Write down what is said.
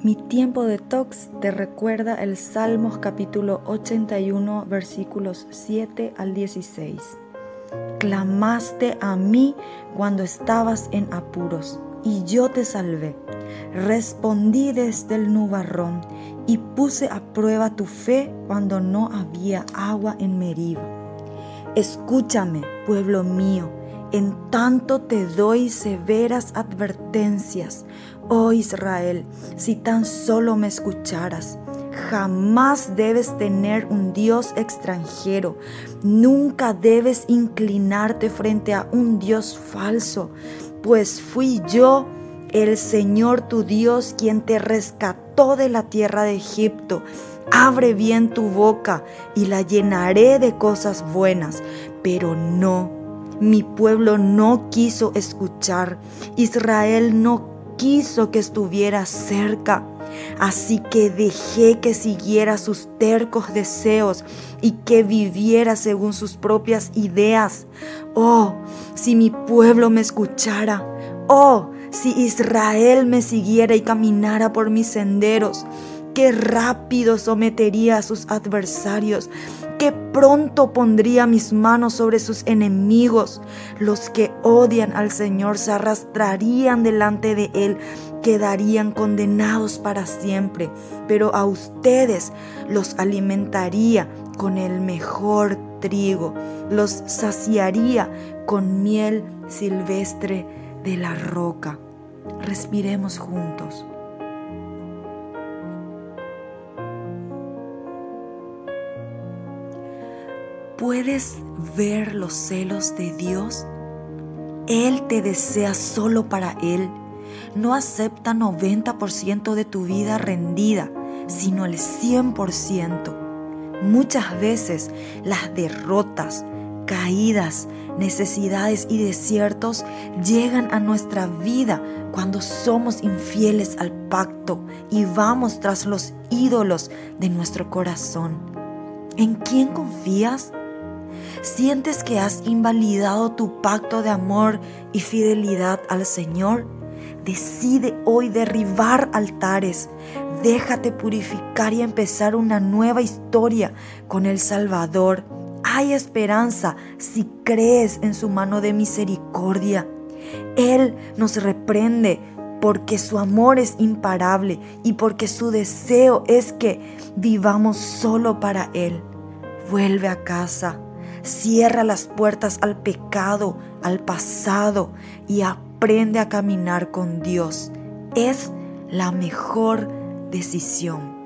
Mi tiempo de tox te recuerda el Salmos capítulo 81 versículos 7 al 16. Clamaste a mí cuando estabas en apuros y yo te salvé. Respondí desde el nubarrón y puse a prueba tu fe cuando no había agua en Meriba. Escúchame, pueblo mío, en tanto te doy severas advertencias, oh Israel, si tan solo me escucharas. Jamás debes tener un Dios extranjero. Nunca debes inclinarte frente a un Dios falso, pues fui yo, el Señor tu Dios, quien te rescató de la tierra de Egipto. Abre bien tu boca y la llenaré de cosas buenas, pero no mi pueblo no quiso escuchar. Israel no quiso que estuviera cerca. Así que dejé que siguiera sus tercos deseos y que viviera según sus propias ideas. Oh, si mi pueblo me escuchara. Oh, si Israel me siguiera y caminara por mis senderos. Qué rápido sometería a sus adversarios pronto pondría mis manos sobre sus enemigos. Los que odian al Señor se arrastrarían delante de Él, quedarían condenados para siempre. Pero a ustedes los alimentaría con el mejor trigo, los saciaría con miel silvestre de la roca. Respiremos juntos. ¿Puedes ver los celos de Dios? Él te desea solo para Él. No acepta 90% de tu vida rendida, sino el 100%. Muchas veces las derrotas, caídas, necesidades y desiertos llegan a nuestra vida cuando somos infieles al pacto y vamos tras los ídolos de nuestro corazón. ¿En quién confías? ¿Sientes que has invalidado tu pacto de amor y fidelidad al Señor? Decide hoy derribar altares. Déjate purificar y empezar una nueva historia con el Salvador. Hay esperanza si crees en su mano de misericordia. Él nos reprende porque su amor es imparable y porque su deseo es que vivamos solo para Él. Vuelve a casa Cierra las puertas al pecado, al pasado y aprende a caminar con Dios. Es la mejor decisión.